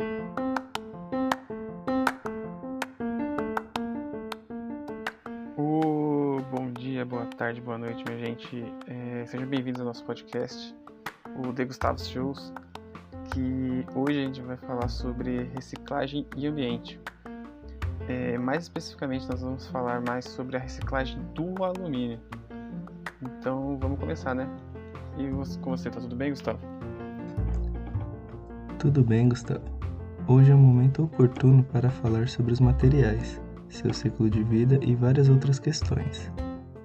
Oh, bom dia, boa tarde, boa noite, minha gente. É, sejam bem-vindos ao nosso podcast, o The Gustavo Shows, que hoje a gente vai falar sobre reciclagem e ambiente. É, mais especificamente, nós vamos falar mais sobre a reciclagem do alumínio. Então, vamos começar, né? E com você, tá tudo bem, Gustavo? Tudo bem, Gustavo. Hoje é o momento oportuno para falar sobre os materiais, seu ciclo de vida e várias outras questões.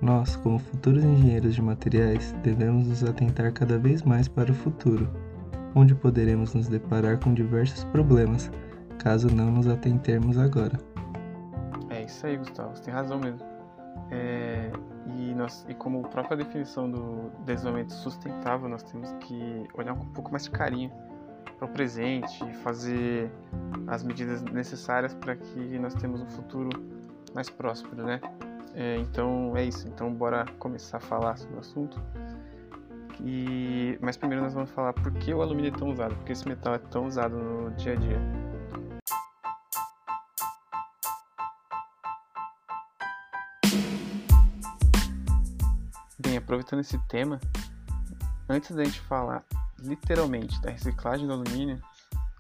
Nós, como futuros engenheiros de materiais, devemos nos atentar cada vez mais para o futuro, onde poderemos nos deparar com diversos problemas, caso não nos atentemos agora. É isso aí, Gustavo, você tem razão mesmo. É, e, nós, e como própria definição do desenvolvimento sustentável, nós temos que olhar com um pouco mais de carinho para o presente e fazer as medidas necessárias para que nós tenhamos um futuro mais próspero, né? É, então é isso. Então bora começar a falar sobre o assunto. E, mas primeiro nós vamos falar por que o alumínio é tão usado, por que esse metal é tão usado no dia a dia. Bem, aproveitando esse tema, antes da gente falar literalmente da reciclagem do alumínio,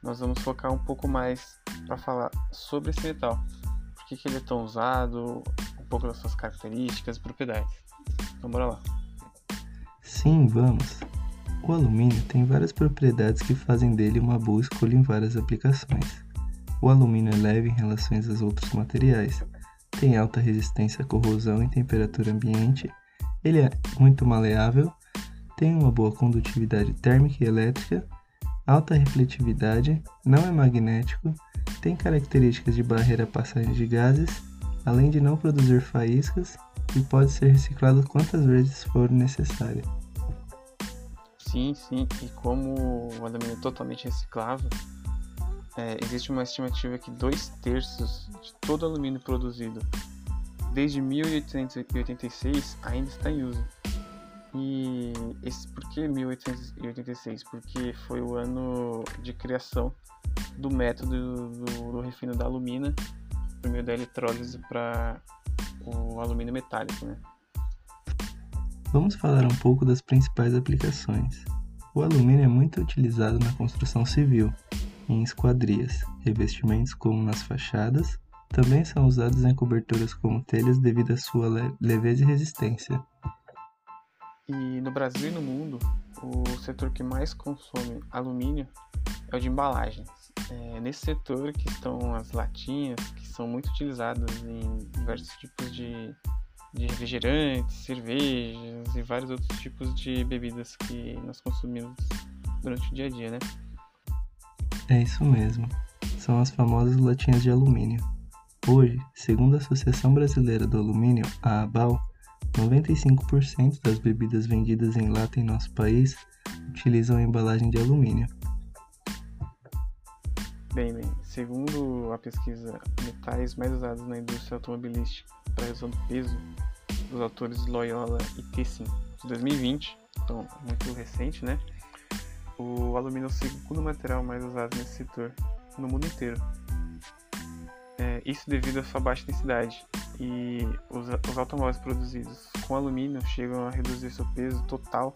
nós vamos focar um pouco mais para falar sobre esse metal. Por que, que ele é tão usado, um pouco das suas características e propriedades. Então bora lá. Sim, vamos. O alumínio tem várias propriedades que fazem dele uma boa escolha em várias aplicações. O alumínio é leve em relação aos outros materiais, tem alta resistência à corrosão em temperatura ambiente, ele é muito maleável tem uma boa condutividade térmica e elétrica, alta refletividade, não é magnético, tem características de barreira à passagem de gases, além de não produzir faíscas e pode ser reciclado quantas vezes for necessário. Sim, sim, e como o alumínio é totalmente reciclável, é, existe uma estimativa que dois terços de todo alumínio produzido desde 1886 ainda está em uso. E esse, por que 1886? Porque foi o ano de criação do método do, do refino da alumina por meio da eletrólise para o alumínio metálico. Né? Vamos falar um pouco das principais aplicações. O alumínio é muito utilizado na construção civil, em esquadrias, revestimentos como nas fachadas, também são usados em coberturas como telhas devido à sua leveza e resistência. E no Brasil e no mundo, o setor que mais consome alumínio é o de embalagens. É nesse setor que estão as latinhas, que são muito utilizadas em diversos tipos de, de refrigerantes, cervejas e vários outros tipos de bebidas que nós consumimos durante o dia a dia, né? É isso mesmo. São as famosas latinhas de alumínio. Hoje, segundo a Associação Brasileira do Alumínio, a ABAL, 95% das bebidas vendidas em lata em nosso país utilizam embalagem de alumínio. Bem, bem, segundo a pesquisa Metais mais usados na indústria automobilística para redução do peso, dos autores Loyola e Tessin, de 2020, então muito recente, né? O alumínio é o segundo material mais usado nesse setor no mundo inteiro. É, isso devido à sua baixa densidade, e os, os automóveis produzidos com alumínio chegam a reduzir seu peso total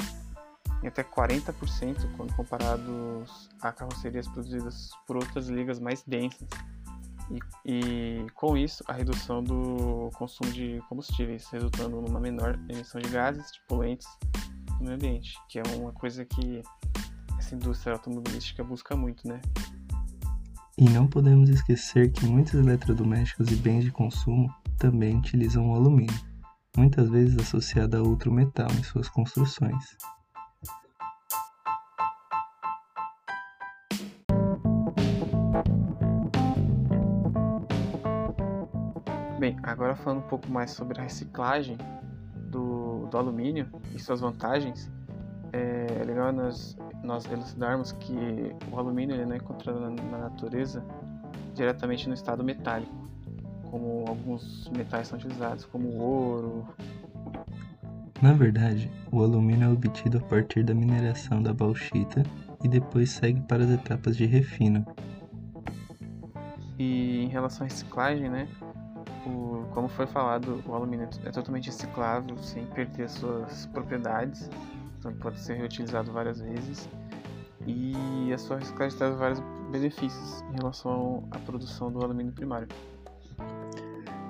em até 40% quando comparados a carrocerias produzidas por outras ligas mais densas. E, e, com isso, a redução do consumo de combustíveis, resultando numa menor emissão de gases de poluentes no meio ambiente, que é uma coisa que essa indústria automobilística busca muito, né? E não podemos esquecer que muitos eletrodomésticos e bens de consumo também utilizam o alumínio, muitas vezes associado a outro metal em suas construções. Bem, agora falando um pouco mais sobre a reciclagem do, do alumínio e suas vantagens, é legal nós, nós elucidarmos que o alumínio ele não é encontrado na, na natureza diretamente no estado metálico como alguns metais são utilizados, como o ouro. Na verdade, o alumínio é obtido a partir da mineração da bauxita e depois segue para as etapas de refino. E em relação à reciclagem, né? O, como foi falado, o alumínio é totalmente reciclável sem perder suas propriedades, então pode ser reutilizado várias vezes. E a sua reciclagem traz vários benefícios em relação à produção do alumínio primário.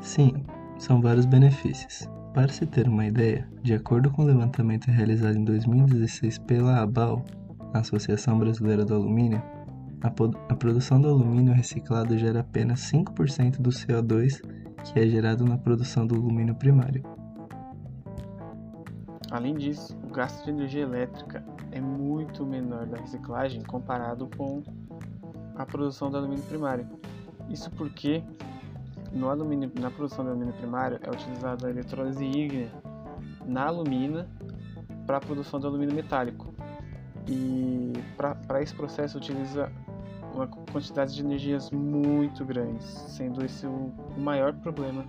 Sim, são vários benefícios. Para se ter uma ideia, de acordo com o levantamento realizado em 2016 pela ABAL, Associação Brasileira do Alumínio, a, a produção do alumínio reciclado gera apenas 5% do CO2 que é gerado na produção do alumínio primário. Além disso, o gasto de energia elétrica é muito menor da reciclagem comparado com a produção do alumínio primário. Isso porque no alumínio, na produção do alumínio primário é utilizada a eletrólise ígnea na alumina para a produção do alumínio metálico. E para esse processo utiliza uma quantidade de energias muito grandes, sendo esse o, o maior problema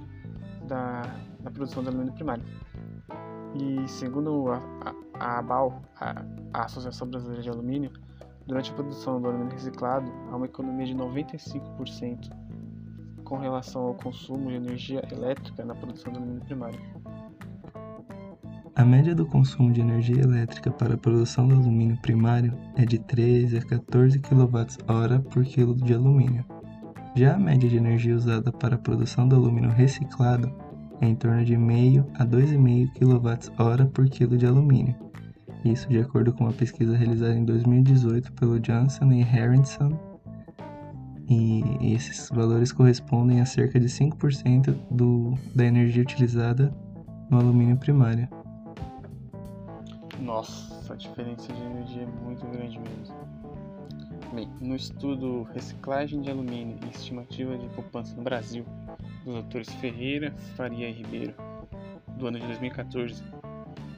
da, da produção do alumínio primário. E segundo a, a, a ABAL, a, a Associação Brasileira de Alumínio, durante a produção do alumínio reciclado há uma economia de 95% com relação ao consumo de energia elétrica na produção do alumínio primário. A média do consumo de energia elétrica para a produção do alumínio primário é de 13 a 14 kWh por quilo de alumínio. Já a média de energia usada para a produção do alumínio reciclado é em torno de 0,5 a 2,5 kWh por quilo de alumínio. Isso de acordo com uma pesquisa realizada em 2018 pelo Johnson e Harrison, e esses valores correspondem a cerca de 5% do, da energia utilizada no alumínio primário. Nossa, a diferença de energia é muito grande mesmo. Bem, no estudo Reciclagem de Alumínio e Estimativa de Poupança no Brasil, dos autores Ferreira, Faria e Ribeiro, do ano de 2014,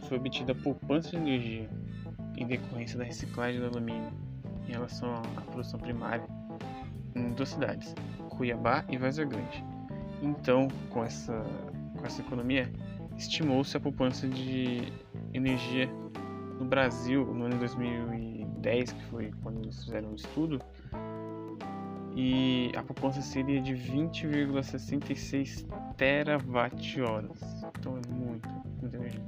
foi obtida a poupança de energia em decorrência da reciclagem do alumínio em relação à produção primária em duas cidades, Cuiabá e Vazia Grande. Então, com essa, com essa economia, estimou-se a poupança de energia no Brasil no ano de 2010, que foi quando eles fizeram o estudo, e a poupança seria de 20,66 terawatt-horas. Então é muito, muita energia.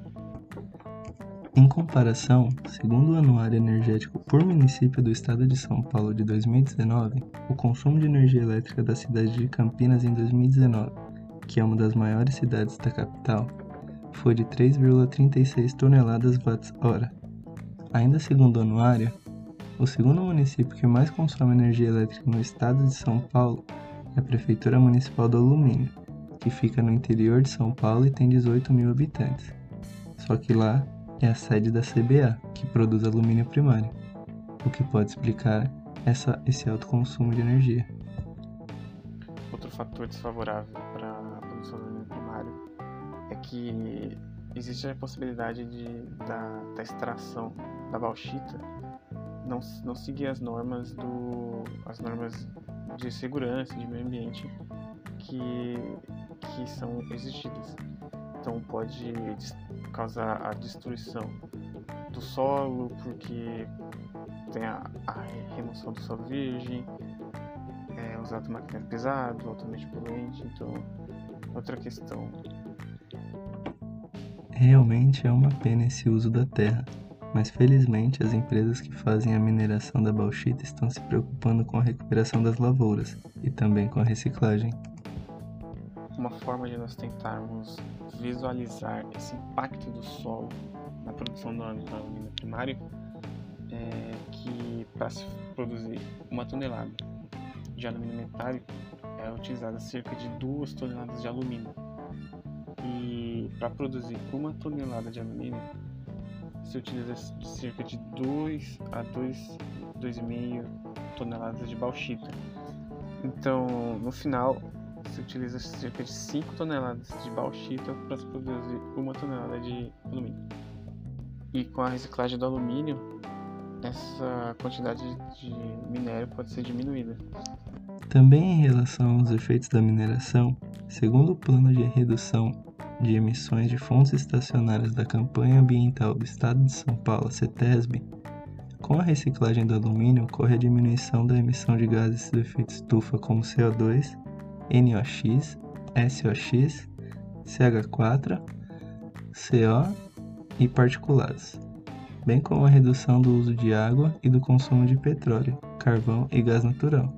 Em comparação, segundo o Anuário Energético por Município do Estado de São Paulo de 2019, o consumo de energia elétrica da cidade de Campinas em 2019, que é uma das maiores cidades da capital, foi de 3,36 toneladas watts-hora, Ainda segundo o anuário, o segundo município que mais consome energia elétrica no estado de São Paulo é a Prefeitura Municipal do Alumínio, que fica no interior de São Paulo e tem 18 mil habitantes. Só que lá é a sede da CBA, que produz alumínio primário, o que pode explicar essa, esse alto consumo de energia. Outro fator desfavorável para a produção do alumínio primário é que existe a possibilidade de, da, da extração da bauxita não, não seguir as normas do as normas de segurança de meio ambiente que, que são exigidas. Então pode causar a destruição do solo porque tem a, a remoção do solo virgem, é, usado maquinário pesado, altamente poluente, então outra questão Realmente é uma pena esse uso da terra, mas felizmente as empresas que fazem a mineração da bauxita estão se preocupando com a recuperação das lavouras e também com a reciclagem. Uma forma de nós tentarmos visualizar esse impacto do solo na produção do alumínio primário é que para se produzir uma tonelada de alumínio metálico é utilizada cerca de 2 toneladas de alumínio e para produzir uma tonelada de alumínio se utiliza cerca de 2 a 2,5 toneladas de bauxita. Então, no final, se utiliza cerca de 5 toneladas de bauxita para se produzir uma tonelada de alumínio. E com a reciclagem do alumínio, essa quantidade de minério pode ser diminuída. Também em relação aos efeitos da mineração, segundo o plano de redução de emissões de fontes estacionárias da Campanha Ambiental do Estado de São Paulo, CETESB, Com a reciclagem do alumínio, ocorre a diminuição da emissão de gases do efeito estufa como CO2, NOx, SOx, CH4, CO e particulados, bem como a redução do uso de água e do consumo de petróleo, carvão e gás natural.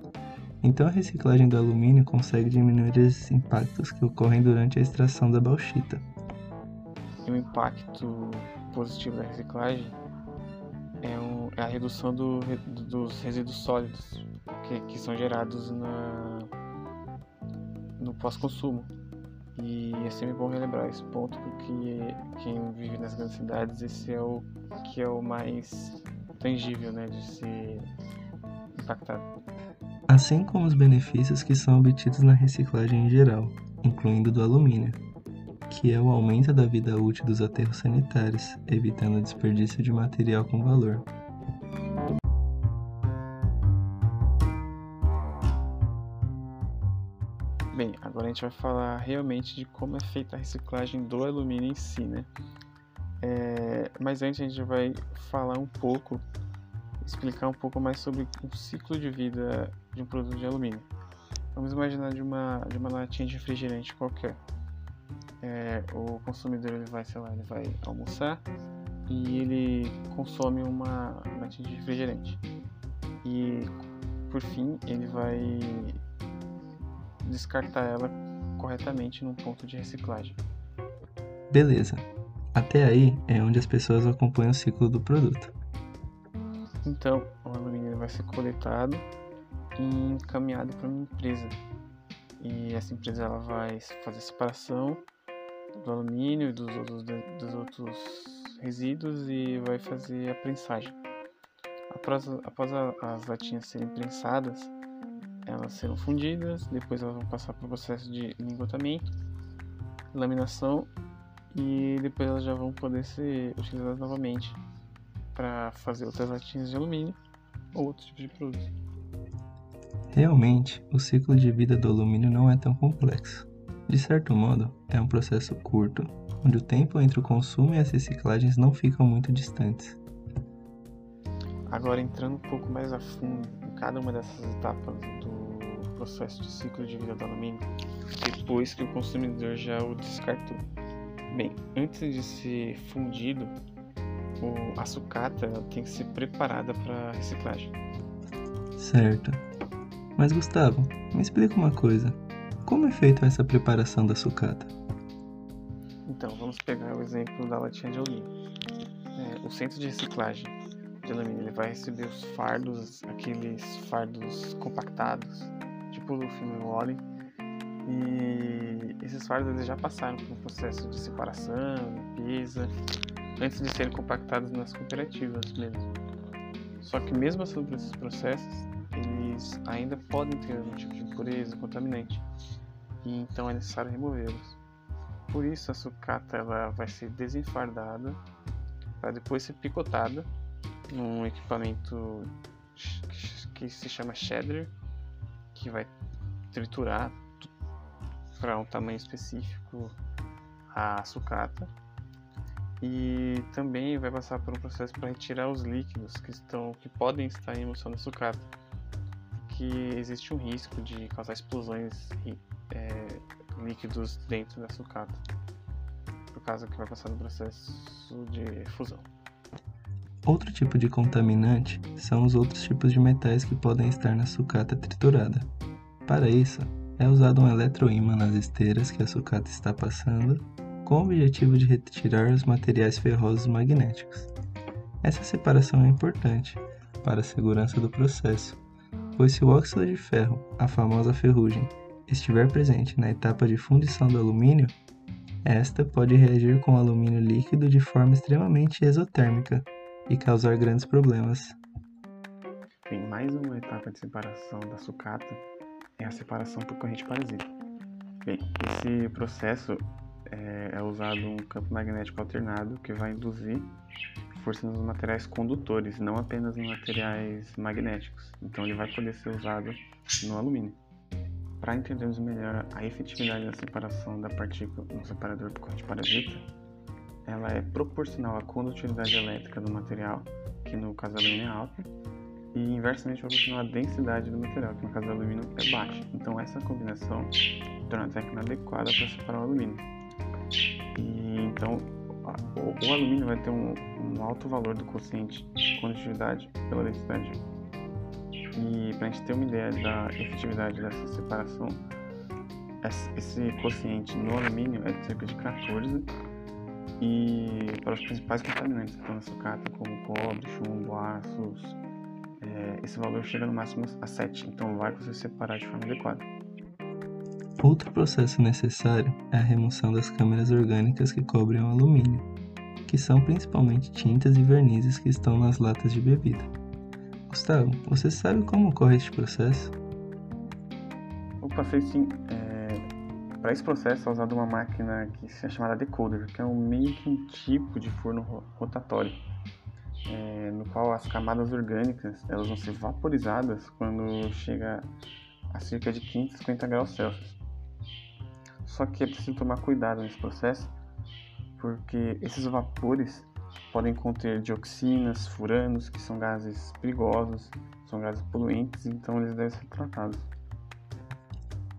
Então, a reciclagem do alumínio consegue diminuir esses impactos que ocorrem durante a extração da bauxita. E o impacto positivo da reciclagem é, um, é a redução do, dos resíduos sólidos que, que são gerados na, no pós-consumo. E é sempre bom relembrar esse ponto porque quem vive nas grandes cidades esse é o que é o mais tangível, né, de ser impactado. Assim como os benefícios que são obtidos na reciclagem em geral, incluindo do alumínio, que é o aumento da vida útil dos aterros sanitários, evitando o desperdício de material com valor. Bem, agora a gente vai falar realmente de como é feita a reciclagem do alumínio em si, né? É, mas antes a gente vai falar um pouco, explicar um pouco mais sobre o ciclo de vida de um produto de alumínio. Vamos imaginar de uma, de uma latinha de refrigerante qualquer. É, o consumidor ele vai, sei lá, ele vai almoçar e ele consome uma latinha de refrigerante. E por fim ele vai descartar ela corretamente num ponto de reciclagem. Beleza. Até aí é onde as pessoas acompanham o ciclo do produto. Então, o alumínio vai ser coletado e encaminhado para uma empresa. E essa empresa ela vai fazer a separação do alumínio e dos outros, dos outros resíduos e vai fazer a prensagem. Após, após a, as latinhas serem prensadas, elas serão fundidas, depois elas vão passar por processo de lingotamento, laminação e depois elas já vão poder ser utilizadas novamente para fazer outras latinhas de alumínio ou outro tipo de produto. Realmente, o ciclo de vida do alumínio não é tão complexo. De certo modo, é um processo curto, onde o tempo entre o consumo e as reciclagens não ficam muito distantes. Agora, entrando um pouco mais a fundo em cada uma dessas etapas processo de ciclo de vida do alumínio, depois que o consumidor já o descartou. Bem, antes de ser fundido, a sucata tem que ser preparada para reciclagem. Certo. Mas Gustavo, me explica uma coisa. Como é feita essa preparação da sucata? Então, vamos pegar o exemplo da latinha de alumínio. É, o centro de reciclagem de alumínio ele vai receber os fardos, aqueles fardos compactados, tipo o filme Wally, e esses fardos eles já passaram por um processo de separação, limpeza, antes de serem compactados nas cooperativas mesmo. Só que mesmo assim por esses processos, eles ainda podem ter algum tipo de impureza, contaminante, e então é necessário removê-los. Por isso a sucata ela vai ser desenfardada para depois ser picotada num equipamento que se chama shredder, que vai triturar para um tamanho específico a sucata. E também vai passar por um processo para retirar os líquidos que estão que podem estar em emulsão da sucata que existe um risco de causar explosões é, líquidos dentro da sucata por causa que vai passar no processo de fusão Outro tipo de contaminante são os outros tipos de metais que podem estar na sucata triturada. Para isso, é usado um eletroímã nas esteiras que a sucata está passando, com o objetivo de retirar os materiais ferrosos magnéticos. Essa separação é importante para a segurança do processo, pois se o óxido de ferro, a famosa ferrugem, estiver presente na etapa de fundição do alumínio, esta pode reagir com o alumínio líquido de forma extremamente exotérmica e causar grandes problemas. Tem mais uma etapa de separação da sucata, é a separação por corrente parasita. Bem, esse processo é, é usado um campo magnético alternado que vai induzir força nos materiais condutores, não apenas em materiais magnéticos. Então ele vai poder ser usado no alumínio. Para entendermos melhor a efetividade da separação da partícula no separador por corrente parasita, ela é proporcional à condutividade elétrica do material que no caso do alumínio é alta, e inversamente proporcional à densidade do material, que no caso do alumínio é baixa. Então essa combinação torna a técnica adequada para separar o alumínio. E então o, o alumínio vai ter um, um, alto valor do quociente de condutividade pela densidade. E para a gente ter uma ideia da efetividade dessa separação, esse quociente no alumínio é de cerca de 14 e para os principais contaminantes que estão na sucata, como cobre, chumbo, aços, é, esse valor chega no máximo a 7, então vai você separar de forma adequada. Outro processo necessário é a remoção das câmeras orgânicas que cobrem o alumínio, que são principalmente tintas e vernizes que estão nas latas de bebida. Gustavo, você sabe como ocorre este processo? Opa, sei sim. É... Para esse processo é usada uma máquina que é chamada decoder, que é um meio que um tipo de forno rotatório é, no qual as camadas orgânicas elas vão ser vaporizadas quando chega a cerca de 550 graus Celsius. Só que é preciso tomar cuidado nesse processo, porque esses vapores podem conter dioxinas, furanos, que são gases perigosos, são gases poluentes, então eles devem ser tratados.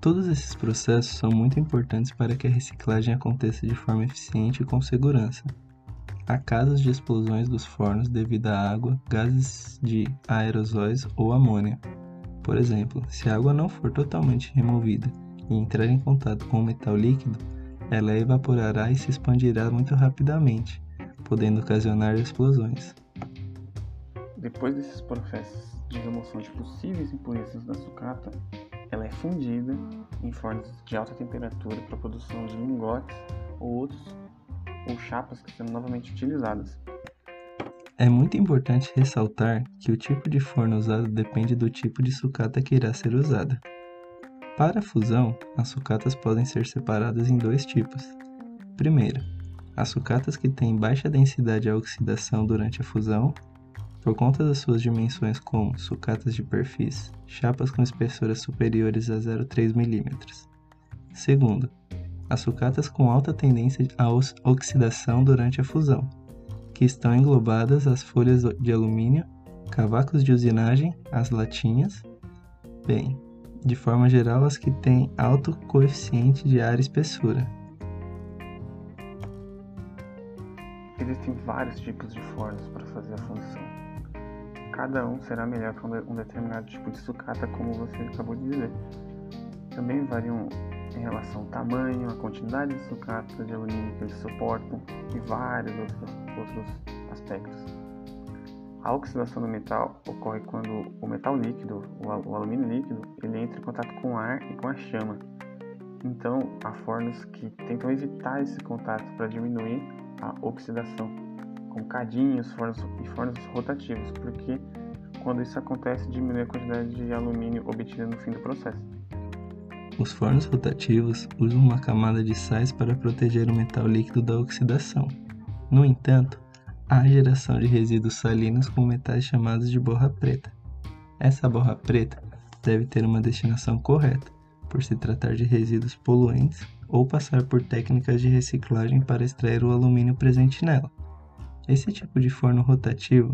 Todos esses processos são muito importantes para que a reciclagem aconteça de forma eficiente e com segurança. Há casos de explosões dos fornos devido à água, gases de aerosóis ou amônia. Por exemplo, se a água não for totalmente removida e entrar em contato com o metal líquido, ela evaporará e se expandirá muito rapidamente, podendo ocasionar explosões. Depois desses processos de remoção de possíveis impurezas da sucata, ela é fundida em fornos de alta temperatura para produção de lingotes ou outros ou chapas que serão novamente utilizadas. É muito importante ressaltar que o tipo de forno usado depende do tipo de sucata que irá ser usada. Para a fusão, as sucatas podem ser separadas em dois tipos. Primeiro, as sucatas que têm baixa densidade de oxidação durante a fusão, por conta das suas dimensões como sucatas de perfis, chapas com espessuras superiores a 0,3 mm. Segundo, as sucatas com alta tendência à oxidação durante a fusão, que estão englobadas as folhas de alumínio, cavacos de usinagem, as latinhas, bem, de forma geral as que têm alto coeficiente de área espessura. Existem vários tipos de fornos para fazer a função. Cada um será melhor para um determinado tipo de sucata, como você acabou de dizer. Também variam em relação ao tamanho, a quantidade de sucata de alumínio que eles suportam e vários outros, outros aspectos. A oxidação do metal ocorre quando o metal líquido, o alumínio líquido, ele entra em contato com o ar e com a chama. Então, há fornos que tentam evitar esse contato para diminuir a oxidação, como cadinhos e fornos rotativos, porque quando isso acontece, diminui a quantidade de alumínio obtida no fim do processo. Os fornos rotativos usam uma camada de sais para proteger o metal líquido da oxidação. No entanto, há geração de resíduos salinos com metais chamados de borra preta. Essa borra preta deve ter uma destinação correta, por se tratar de resíduos poluentes ou passar por técnicas de reciclagem para extrair o alumínio presente nela. Esse tipo de forno rotativo,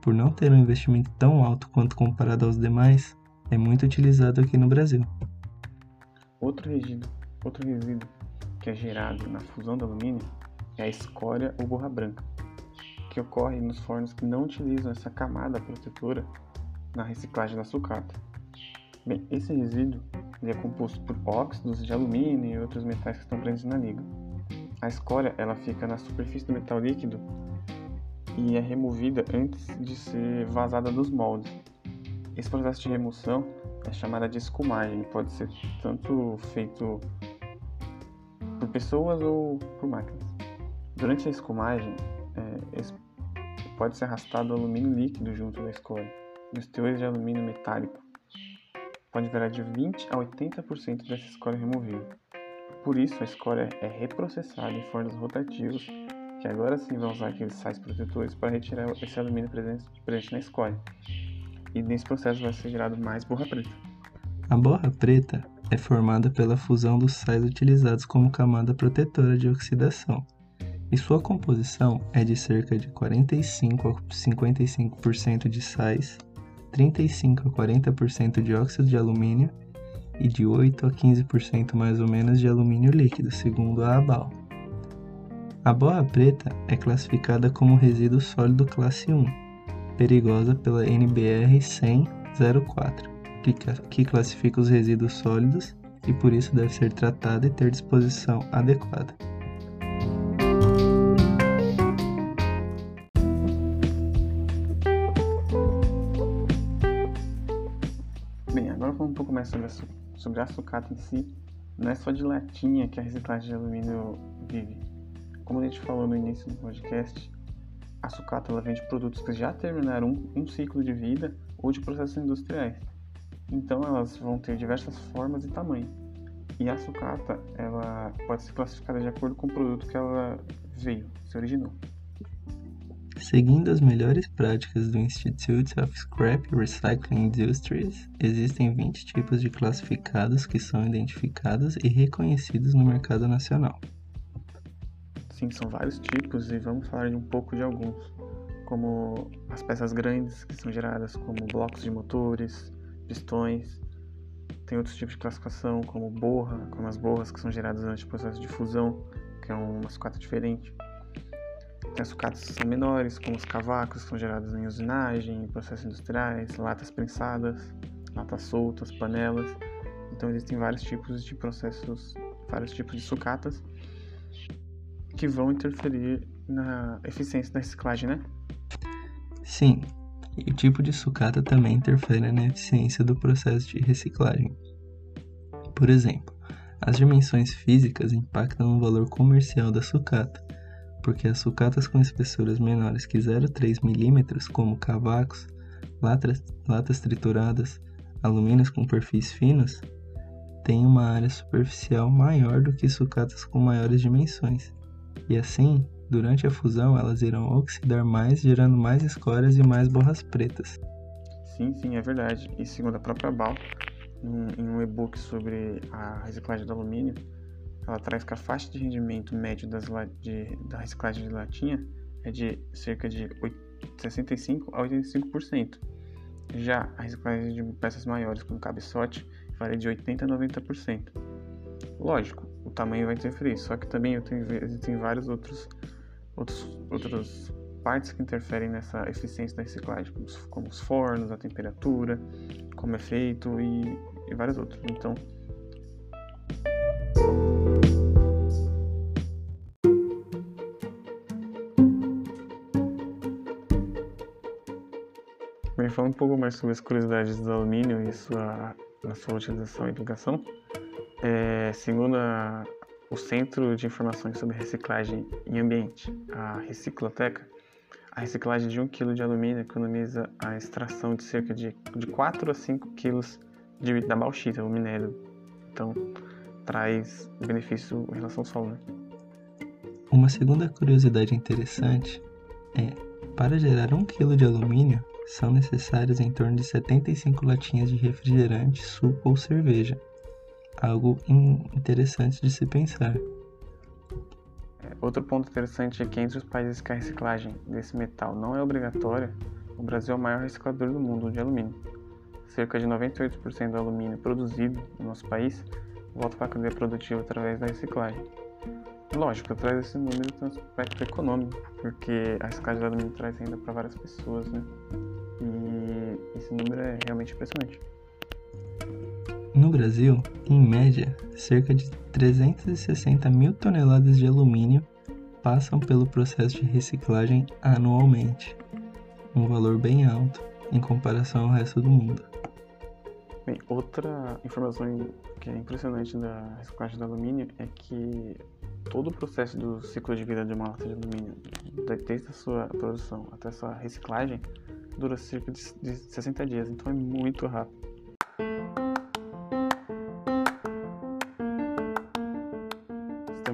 por não ter um investimento tão alto quanto comparado aos demais, é muito utilizado aqui no Brasil. Outro resíduo, outro resíduo que é gerado na fusão do alumínio é a escória ou borra branca, que ocorre nos fornos que não utilizam essa camada protetora na reciclagem da sucata. Bem, esse resíduo é composto por óxidos de alumínio e outros metais que estão presentes na liga. A escória ela fica na superfície do metal líquido e é removida antes de ser vazada dos moldes. Esse processo de remoção é chamada de escumagem. Pode ser tanto feito por pessoas ou por máquinas. Durante a escumagem, é, pode ser arrastado alumínio líquido junto da escória e os teores de alumínio metálico. Pode variar de 20 a 80% dessa escória removida. Por isso, a escória é reprocessada em fornos rotativos, que agora sim vão usar aqueles sais protetores para retirar esse alumínio presente na escória e nesse processo vai ser gerado mais borra preta. A borra preta é formada pela fusão dos sais utilizados como camada protetora de oxidação e sua composição é de cerca de 45 a 55% de sais, 35 a 40% de óxido de alumínio e de 8 a 15% mais ou menos de alumínio líquido, segundo a ABAL. A borra preta é classificada como resíduo sólido classe 1, perigosa pela NBR 10004, que classifica os resíduos sólidos e por isso deve ser tratada e ter disposição adequada. A sucata em si. Não é só de latinha que a reciclagem de alumínio vive. Como a gente falou no início do podcast, a sucata ela vende produtos que já terminaram um, um ciclo de vida ou de processos industriais. Então elas vão ter diversas formas e tamanhos. E a sucata ela pode ser classificada de acordo com o produto que ela veio, se originou. Seguindo as melhores práticas do Institute of Scrap Recycling Industries, existem 20 tipos de classificados que são identificados e reconhecidos no mercado nacional. Sim, são vários tipos e vamos falar de um pouco de alguns, como as peças grandes que são geradas como blocos de motores, pistões. Tem outros tipos de classificação, como borra, como as borras que são geradas durante o processo de fusão, que é uma sucata diferente. Tem as sucatas que são menores, como os cavacos, que são gerados em usinagem, em processos industriais, latas prensadas, latas soltas, panelas. Então existem vários tipos de processos, vários tipos de sucatas que vão interferir na eficiência da reciclagem, né? Sim, e o tipo de sucata também interfere na eficiência do processo de reciclagem. Por exemplo, as dimensões físicas impactam no valor comercial da sucata, porque as sucatas com espessuras menores que 0,3 mm, como cavacos, latas, latas trituradas, alumínios com perfis finos, têm uma área superficial maior do que sucatas com maiores dimensões, e assim Durante a fusão, elas irão oxidar mais, gerando mais escórias e mais borras pretas. Sim, sim, é verdade. E segundo a própria BAL, em um e-book sobre a reciclagem do alumínio, ela traz que a faixa de rendimento médio das, de, da reciclagem de latinha é de cerca de 65 a 85%. Já a reciclagem de peças maiores, como cabeçote, varia de 80 a 90%. Lógico, o tamanho vai interferir, só que também existem vários outros outros, outras partes que interferem nessa eficiência da reciclagem, como os, como os fornos, a temperatura, como é feito e, e vários outros. Então, Falando um pouco mais sobre as curiosidades do alumínio e sua, sua utilização e aplicação, é, segundo a, o Centro de Informações sobre Reciclagem e Ambiente, a Recicloteca, a reciclagem de 1 kg de alumínio economiza a extração de cerca de, de 4 a 5 kg de, da bauxita, o minério. Então, traz benefício em relação ao solo. Né? Uma segunda curiosidade interessante é, para gerar 1 kg de alumínio, são necessárias em torno de 75 latinhas de refrigerante, suco ou cerveja, algo interessante de se pensar. É, outro ponto interessante é que entre os países que a reciclagem desse metal não é obrigatória, o Brasil é o maior reciclador do mundo de alumínio. Cerca de 98% do alumínio produzido no nosso país volta para a cadeia produtiva através da reciclagem. Lógico, trago esse número do aspecto econômico, porque a do alumínio traz renda para várias pessoas, né? E esse número é realmente impressionante. No Brasil, em média, cerca de 360 mil toneladas de alumínio passam pelo processo de reciclagem anualmente, um valor bem alto em comparação ao resto do mundo. Bem, outra informação que é impressionante da reciclagem do alumínio é que todo o processo do ciclo de vida de uma lata de alumínio, desde a sua produção até a sua reciclagem, dura cerca de 60 dias, então é muito rápido.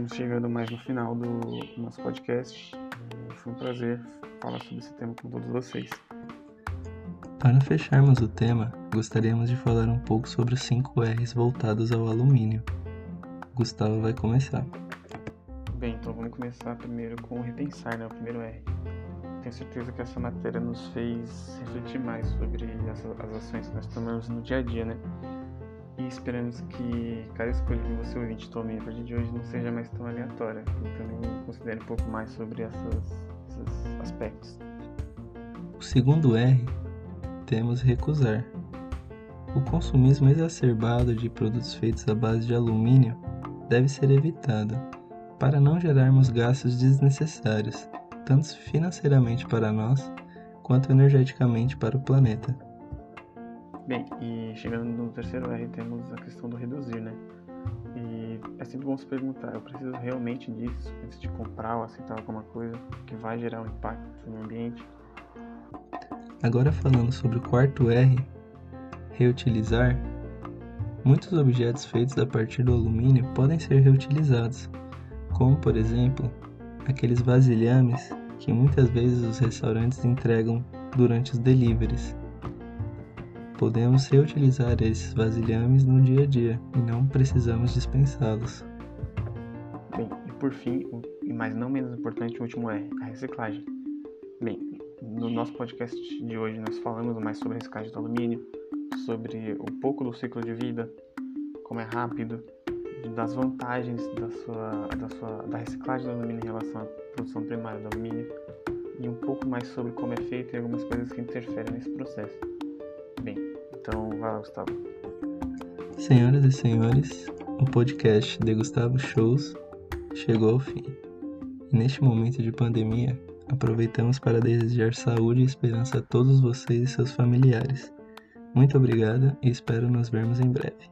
estamos chegando mais no final do nosso podcast. Foi um prazer falar sobre esse tema com todos vocês. Para fecharmos o tema, gostaríamos de falar um pouco sobre os 5 R's voltados ao alumínio. Gustavo vai começar. Começar primeiro com repensar, né? O primeiro R. Tenho certeza que essa matéria nos fez refletir mais sobre as, as ações que nós tomamos no dia a dia, né? E esperamos que cada escolha que você ouvinte tome a partir de hoje não seja mais tão aleatória e também considere um pouco mais sobre essas, esses aspectos. O segundo R temos recusar. O consumismo exacerbado de produtos feitos à base de alumínio deve ser evitado para não gerarmos gastos desnecessários, tanto financeiramente para nós quanto energeticamente para o planeta. Bem, e chegando no terceiro R, temos a questão do reduzir, né? E é sempre bom se perguntar: eu preciso realmente disso antes de comprar ou aceitar alguma coisa que vai gerar um impacto no ambiente? Agora, falando sobre o quarto R, reutilizar, muitos objetos feitos a partir do alumínio podem ser reutilizados, como por exemplo aqueles vasilhames que muitas vezes os restaurantes entregam durante os deliveries podemos reutilizar esses vasilhames no dia a dia e não precisamos dispensá-los. Bem, e por fim, e mais não menos importante, o último é a reciclagem. Bem, no nosso podcast de hoje nós falamos mais sobre reciclagem do alumínio, sobre um pouco do ciclo de vida, como é rápido, das vantagens da sua, da sua da reciclagem do alumínio em relação à produção primária do alumínio e um pouco mais sobre como é feito e algumas coisas que interferem nesse processo. Bem, então, vai lá, Gustavo. Senhoras e senhores, o podcast de Gustavo Shows chegou ao fim. Neste momento de pandemia, aproveitamos para desejar saúde e esperança a todos vocês e seus familiares. Muito obrigado e espero nos vermos em breve.